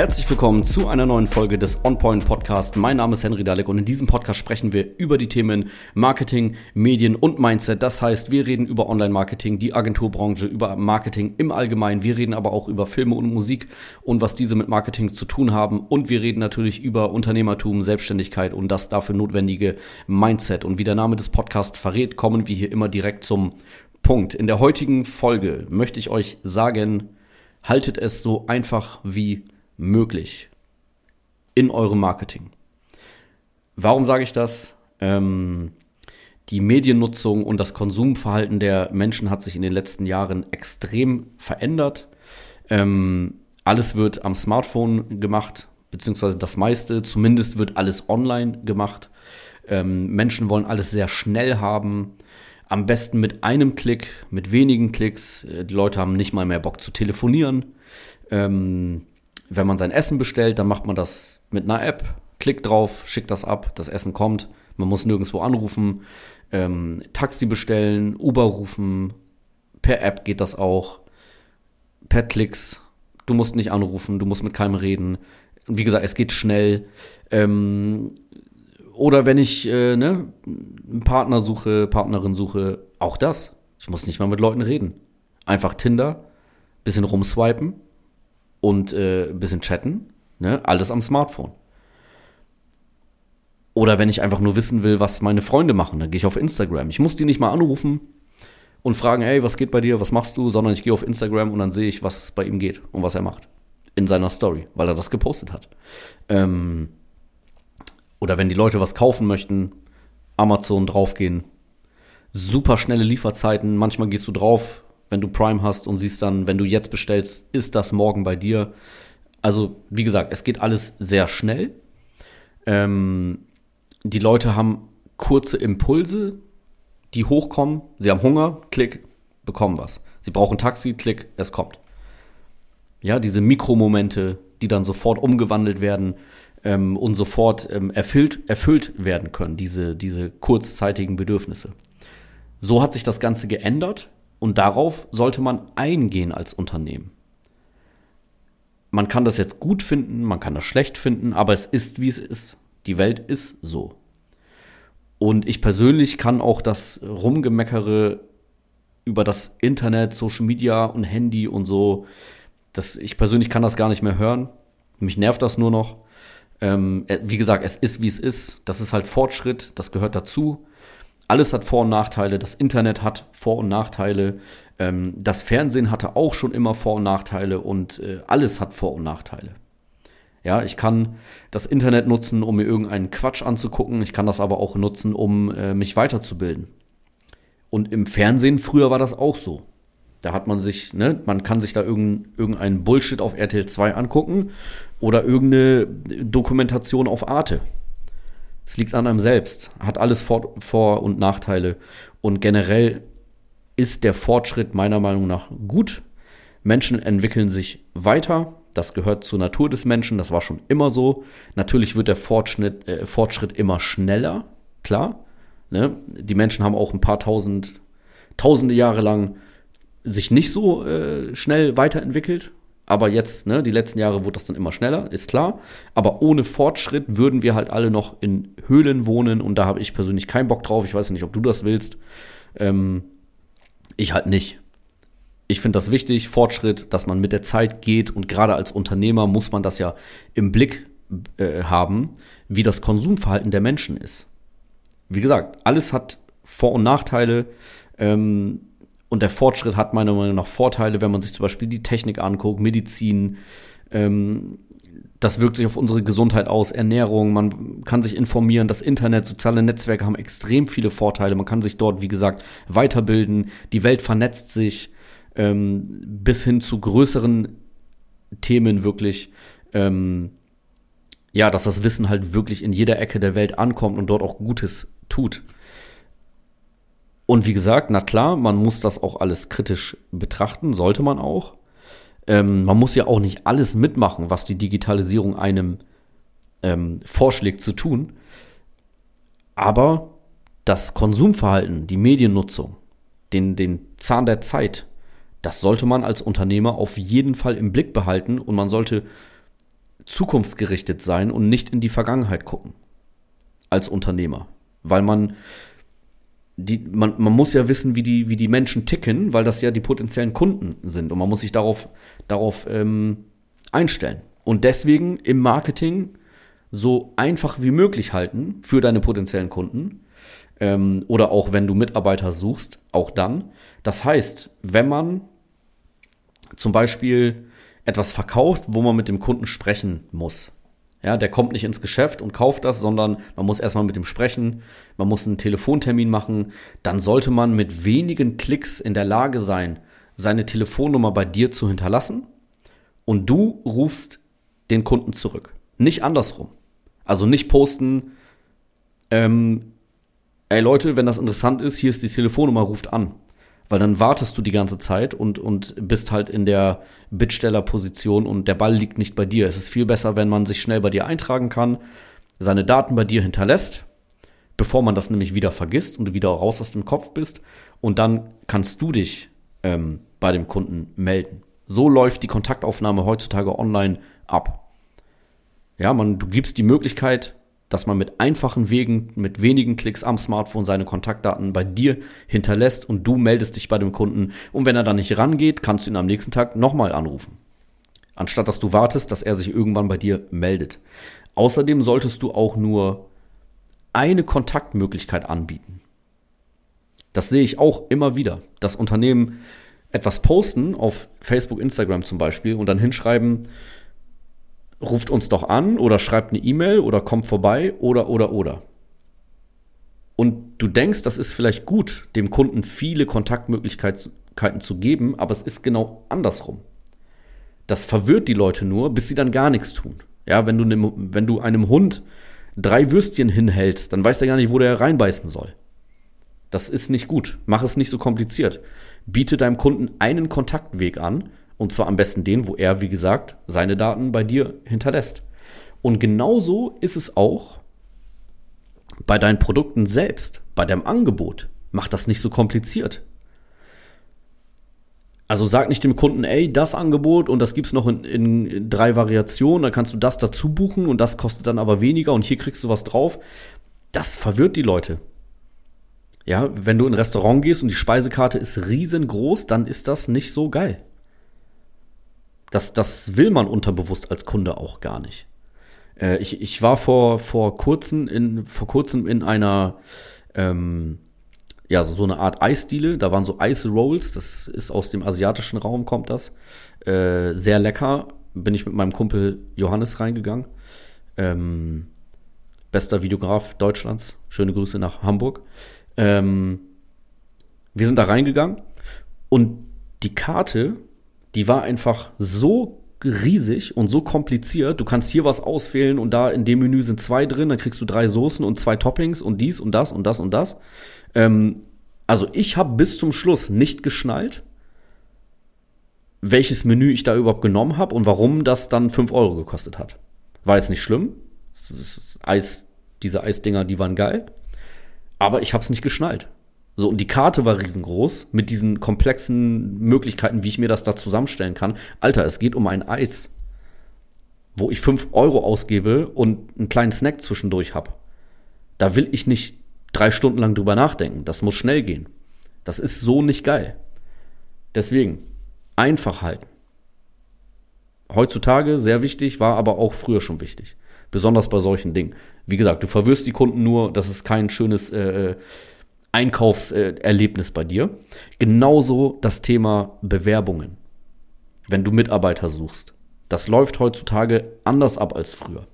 Herzlich willkommen zu einer neuen Folge des OnPoint Podcast. Mein Name ist Henry Dalek und in diesem Podcast sprechen wir über die Themen Marketing, Medien und Mindset. Das heißt, wir reden über Online-Marketing, die Agenturbranche, über Marketing im Allgemeinen. Wir reden aber auch über Filme und Musik und was diese mit Marketing zu tun haben. Und wir reden natürlich über Unternehmertum, Selbstständigkeit und das dafür notwendige Mindset. Und wie der Name des Podcasts verrät, kommen wir hier immer direkt zum Punkt. In der heutigen Folge möchte ich euch sagen, haltet es so einfach wie möglich in eurem Marketing. Warum sage ich das? Ähm, die Mediennutzung und das Konsumverhalten der Menschen hat sich in den letzten Jahren extrem verändert. Ähm, alles wird am Smartphone gemacht, beziehungsweise das meiste, zumindest wird alles online gemacht. Ähm, Menschen wollen alles sehr schnell haben. Am besten mit einem Klick, mit wenigen Klicks. Äh, die Leute haben nicht mal mehr Bock zu telefonieren. Ähm, wenn man sein Essen bestellt, dann macht man das mit einer App, klickt drauf, schickt das ab, das Essen kommt. Man muss nirgendwo anrufen, ähm, Taxi bestellen, Uber rufen, per App geht das auch, per Klicks. Du musst nicht anrufen, du musst mit keinem reden. Wie gesagt, es geht schnell. Ähm, oder wenn ich äh, ne, einen Partner suche, Partnerin suche, auch das. Ich muss nicht mal mit Leuten reden. Einfach Tinder, bisschen rumswipen, und äh, ein bisschen chatten. Ne? Alles am Smartphone. Oder wenn ich einfach nur wissen will, was meine Freunde machen, dann gehe ich auf Instagram. Ich muss die nicht mal anrufen und fragen, hey, was geht bei dir, was machst du, sondern ich gehe auf Instagram und dann sehe ich, was bei ihm geht und was er macht. In seiner Story, weil er das gepostet hat. Ähm, oder wenn die Leute was kaufen möchten, Amazon draufgehen. Super schnelle Lieferzeiten. Manchmal gehst du drauf, wenn du Prime hast und siehst dann, wenn du jetzt bestellst, ist das morgen bei dir. Also, wie gesagt, es geht alles sehr schnell. Ähm, die Leute haben kurze Impulse, die hochkommen. Sie haben Hunger, klick, bekommen was. Sie brauchen Taxi, klick, es kommt. Ja, diese Mikromomente, die dann sofort umgewandelt werden ähm, und sofort ähm, erfüllt, erfüllt werden können, diese, diese kurzzeitigen Bedürfnisse. So hat sich das Ganze geändert und darauf sollte man eingehen als Unternehmen. Man kann das jetzt gut finden, man kann das schlecht finden, aber es ist, wie es ist. Die Welt ist so. Und ich persönlich kann auch das Rumgemeckere über das Internet, Social Media und Handy und so, das, ich persönlich kann das gar nicht mehr hören. Mich nervt das nur noch. Ähm, äh, wie gesagt, es ist, wie es ist. Das ist halt Fortschritt, das gehört dazu. Alles hat Vor- und Nachteile. Das Internet hat Vor- und Nachteile. Ähm, das Fernsehen hatte auch schon immer Vor- und Nachteile und äh, alles hat Vor- und Nachteile. Ja, ich kann das Internet nutzen, um mir irgendeinen Quatsch anzugucken. Ich kann das aber auch nutzen, um äh, mich weiterzubilden. Und im Fernsehen früher war das auch so. Da hat man sich, ne, man kann sich da irgendeinen irgendein Bullshit auf RTL 2 angucken oder irgendeine Dokumentation auf Arte. Es liegt an einem selbst, hat alles Vor-, Vor und Nachteile. Und generell ist der Fortschritt meiner Meinung nach gut. Menschen entwickeln sich weiter. Das gehört zur Natur des Menschen. Das war schon immer so. Natürlich wird der Fortschritt, äh, Fortschritt immer schneller. Klar. Ne? Die Menschen haben auch ein paar tausend, tausende Jahre lang sich nicht so äh, schnell weiterentwickelt. Aber jetzt, ne, die letzten Jahre wurde das dann immer schneller, ist klar. Aber ohne Fortschritt würden wir halt alle noch in Höhlen wohnen und da habe ich persönlich keinen Bock drauf. Ich weiß nicht, ob du das willst. Ähm, ich halt nicht. Ich finde das wichtig, Fortschritt, dass man mit der Zeit geht und gerade als Unternehmer muss man das ja im Blick äh, haben, wie das Konsumverhalten der Menschen ist. Wie gesagt, alles hat Vor- und Nachteile. Ähm, und der Fortschritt hat meiner Meinung nach Vorteile, wenn man sich zum Beispiel die Technik anguckt, Medizin, ähm, das wirkt sich auf unsere Gesundheit aus, Ernährung, man kann sich informieren, das Internet, soziale Netzwerke haben extrem viele Vorteile. Man kann sich dort, wie gesagt, weiterbilden, die Welt vernetzt sich ähm, bis hin zu größeren Themen wirklich. Ähm, ja, dass das Wissen halt wirklich in jeder Ecke der Welt ankommt und dort auch Gutes tut. Und wie gesagt, na klar, man muss das auch alles kritisch betrachten, sollte man auch. Ähm, man muss ja auch nicht alles mitmachen, was die Digitalisierung einem ähm, vorschlägt zu tun. Aber das Konsumverhalten, die Mediennutzung, den, den Zahn der Zeit, das sollte man als Unternehmer auf jeden Fall im Blick behalten und man sollte zukunftsgerichtet sein und nicht in die Vergangenheit gucken. Als Unternehmer. Weil man, die, man, man muss ja wissen, wie die, wie die Menschen ticken, weil das ja die potenziellen Kunden sind. Und man muss sich darauf, darauf ähm, einstellen. Und deswegen im Marketing so einfach wie möglich halten für deine potenziellen Kunden. Ähm, oder auch wenn du Mitarbeiter suchst, auch dann. Das heißt, wenn man zum Beispiel etwas verkauft, wo man mit dem Kunden sprechen muss. Ja, der kommt nicht ins Geschäft und kauft das, sondern man muss erstmal mit ihm sprechen, man muss einen Telefontermin machen, dann sollte man mit wenigen Klicks in der Lage sein, seine Telefonnummer bei dir zu hinterlassen und du rufst den Kunden zurück. Nicht andersrum. Also nicht posten, ähm, ey Leute, wenn das interessant ist, hier ist die Telefonnummer, ruft an weil dann wartest du die ganze Zeit und, und bist halt in der Bittstellerposition und der Ball liegt nicht bei dir. Es ist viel besser, wenn man sich schnell bei dir eintragen kann, seine Daten bei dir hinterlässt, bevor man das nämlich wieder vergisst und du wieder raus aus dem Kopf bist. Und dann kannst du dich ähm, bei dem Kunden melden. So läuft die Kontaktaufnahme heutzutage online ab. Ja, man, du gibst die Möglichkeit, dass man mit einfachen Wegen, mit wenigen Klicks am Smartphone seine Kontaktdaten bei dir hinterlässt und du meldest dich bei dem Kunden. Und wenn er dann nicht rangeht, kannst du ihn am nächsten Tag nochmal anrufen. Anstatt dass du wartest, dass er sich irgendwann bei dir meldet. Außerdem solltest du auch nur eine Kontaktmöglichkeit anbieten. Das sehe ich auch immer wieder, dass Unternehmen etwas posten auf Facebook, Instagram zum Beispiel und dann hinschreiben, ruft uns doch an oder schreibt eine E-Mail oder kommt vorbei oder oder oder. Und du denkst, das ist vielleicht gut, dem Kunden viele Kontaktmöglichkeiten zu geben, aber es ist genau andersrum. Das verwirrt die Leute nur, bis sie dann gar nichts tun. Ja, wenn du, einem, wenn du einem Hund drei Würstchen hinhältst, dann weiß er gar nicht, wo der reinbeißen soll. Das ist nicht gut. Mach es nicht so kompliziert. Biete deinem Kunden einen Kontaktweg an und zwar am besten den, wo er, wie gesagt, seine Daten bei dir hinterlässt. Und genauso ist es auch bei deinen Produkten selbst, bei deinem Angebot. Mach das nicht so kompliziert. Also sag nicht dem Kunden, ey, das Angebot und das gibt's noch in, in, drei Variationen, dann kannst du das dazu buchen und das kostet dann aber weniger und hier kriegst du was drauf. Das verwirrt die Leute. Ja, wenn du in ein Restaurant gehst und die Speisekarte ist riesengroß, dann ist das nicht so geil. Das, das will man unterbewusst als Kunde auch gar nicht. Äh, ich, ich war vor, vor, kurzem in, vor kurzem in einer, ähm, ja, so, so eine Art Eisdiele. Da waren so Ice Rolls, das ist aus dem asiatischen Raum, kommt das. Äh, sehr lecker. Bin ich mit meinem Kumpel Johannes reingegangen. Ähm, bester Videograf Deutschlands. Schöne Grüße nach Hamburg. Ähm, wir sind da reingegangen und die Karte die war einfach so riesig und so kompliziert. Du kannst hier was auswählen und da in dem Menü sind zwei drin, dann kriegst du drei Soßen und zwei Toppings und dies und das und das und das. Ähm, also ich habe bis zum Schluss nicht geschnallt, welches Menü ich da überhaupt genommen habe und warum das dann 5 Euro gekostet hat. War jetzt nicht schlimm. Eis, diese Eisdinger, die waren geil. Aber ich habe es nicht geschnallt. So, und die Karte war riesengroß mit diesen komplexen Möglichkeiten, wie ich mir das da zusammenstellen kann. Alter, es geht um ein Eis, wo ich 5 Euro ausgebe und einen kleinen Snack zwischendurch habe. Da will ich nicht drei Stunden lang drüber nachdenken. Das muss schnell gehen. Das ist so nicht geil. Deswegen, einfach halten. Heutzutage sehr wichtig, war aber auch früher schon wichtig. Besonders bei solchen Dingen. Wie gesagt, du verwirrst die Kunden nur, das ist kein schönes äh, äh Einkaufserlebnis bei dir. Genauso das Thema Bewerbungen, wenn du Mitarbeiter suchst. Das läuft heutzutage anders ab als früher.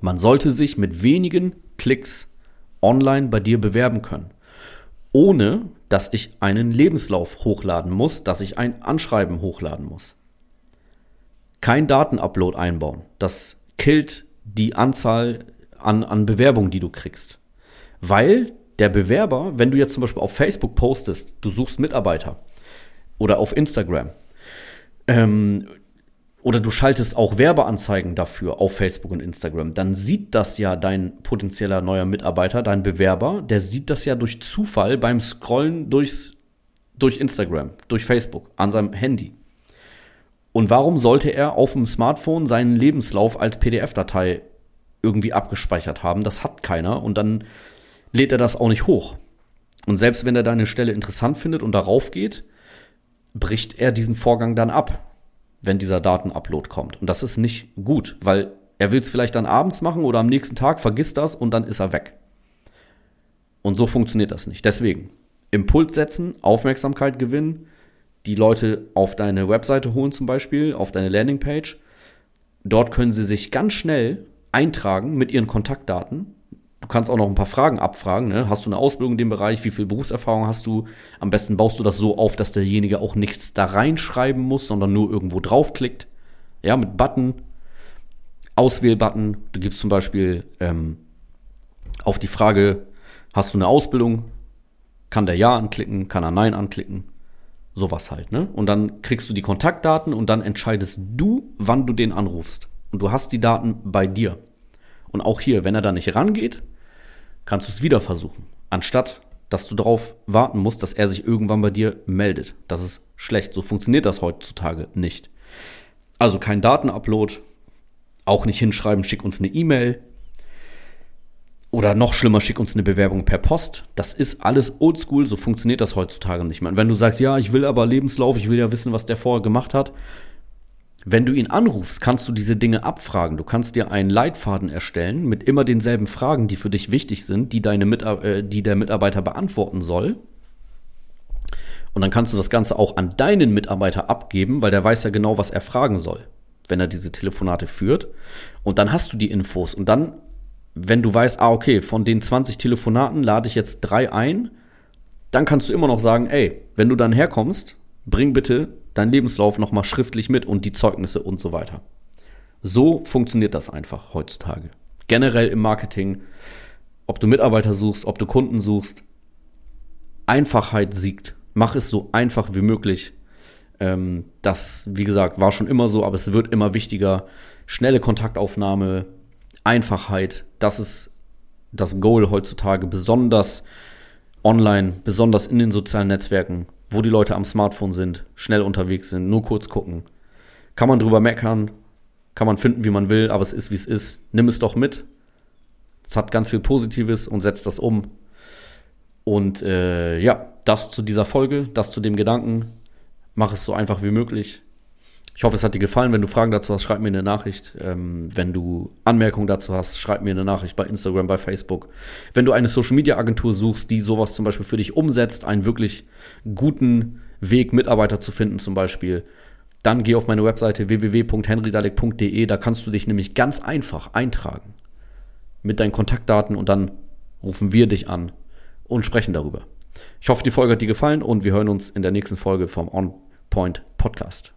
Man sollte sich mit wenigen Klicks online bei dir bewerben können, ohne dass ich einen Lebenslauf hochladen muss, dass ich ein Anschreiben hochladen muss. Kein Datenupload einbauen. Das killt die Anzahl an, an Bewerbungen, die du kriegst. Weil der Bewerber, wenn du jetzt zum Beispiel auf Facebook postest, du suchst Mitarbeiter oder auf Instagram ähm, oder du schaltest auch Werbeanzeigen dafür auf Facebook und Instagram, dann sieht das ja dein potenzieller neuer Mitarbeiter, dein Bewerber, der sieht das ja durch Zufall beim Scrollen durchs, durch Instagram, durch Facebook, an seinem Handy. Und warum sollte er auf dem Smartphone seinen Lebenslauf als PDF-Datei irgendwie abgespeichert haben? Das hat keiner und dann lädt er das auch nicht hoch. Und selbst wenn er deine Stelle interessant findet und darauf geht, bricht er diesen Vorgang dann ab, wenn dieser Datenupload kommt. Und das ist nicht gut, weil er will es vielleicht dann abends machen oder am nächsten Tag, vergisst das und dann ist er weg. Und so funktioniert das nicht. Deswegen Impuls setzen, Aufmerksamkeit gewinnen, die Leute auf deine Webseite holen zum Beispiel, auf deine Landingpage. Dort können sie sich ganz schnell eintragen mit ihren Kontaktdaten. Kannst auch noch ein paar Fragen abfragen. Ne? Hast du eine Ausbildung in dem Bereich? Wie viel Berufserfahrung hast du? Am besten baust du das so auf, dass derjenige auch nichts da reinschreiben muss, sondern nur irgendwo draufklickt. Ja, mit Button, Auswählbutton. Du gibst zum Beispiel ähm, auf die Frage, hast du eine Ausbildung? Kann der Ja anklicken? Kann er Nein anklicken? Sowas halt, ne? Und dann kriegst du die Kontaktdaten und dann entscheidest du, wann du den anrufst. Und du hast die Daten bei dir. Und auch hier, wenn er da nicht rangeht, kannst du es wieder versuchen. Anstatt, dass du darauf warten musst, dass er sich irgendwann bei dir meldet. Das ist schlecht. So funktioniert das heutzutage nicht. Also kein Datenupload, auch nicht hinschreiben, schick uns eine E-Mail. Oder noch schlimmer, schick uns eine Bewerbung per Post. Das ist alles oldschool, so funktioniert das heutzutage nicht mehr. Und wenn du sagst, ja, ich will aber Lebenslauf, ich will ja wissen, was der vorher gemacht hat, wenn du ihn anrufst, kannst du diese Dinge abfragen. Du kannst dir einen Leitfaden erstellen mit immer denselben Fragen, die für dich wichtig sind, die, deine Mitar äh, die der Mitarbeiter beantworten soll. Und dann kannst du das Ganze auch an deinen Mitarbeiter abgeben, weil der weiß ja genau, was er fragen soll wenn er diese Telefonate führt. Und dann hast du die Infos. Und dann, wenn du weißt, ah, okay, von den 20 Telefonaten lade ich jetzt drei ein, dann kannst du immer noch sagen, ey, wenn du dann herkommst, bring bitte deinen Lebenslauf nochmal schriftlich mit und die Zeugnisse und so weiter. So funktioniert das einfach heutzutage. Generell im Marketing, ob du Mitarbeiter suchst, ob du Kunden suchst, Einfachheit siegt. Mach es so einfach wie möglich ähm, das, wie gesagt, war schon immer so, aber es wird immer wichtiger. Schnelle Kontaktaufnahme, Einfachheit, das ist das Goal heutzutage, besonders online, besonders in den sozialen Netzwerken, wo die Leute am Smartphone sind, schnell unterwegs sind, nur kurz gucken. Kann man drüber meckern, kann man finden, wie man will, aber es ist, wie es ist. Nimm es doch mit. Es hat ganz viel Positives und setzt das um. Und äh, ja, das zu dieser Folge, das zu dem Gedanken mach es so einfach wie möglich. Ich hoffe, es hat dir gefallen. Wenn du Fragen dazu hast, schreib mir eine Nachricht. Ähm, wenn du Anmerkungen dazu hast, schreib mir eine Nachricht bei Instagram, bei Facebook. Wenn du eine Social Media Agentur suchst, die sowas zum Beispiel für dich umsetzt, einen wirklich guten Weg, Mitarbeiter zu finden, zum Beispiel, dann geh auf meine Webseite www.henrydalek.de. Da kannst du dich nämlich ganz einfach eintragen mit deinen Kontaktdaten und dann rufen wir dich an und sprechen darüber. Ich hoffe, die Folge hat dir gefallen und wir hören uns in der nächsten Folge vom On Point Podcast.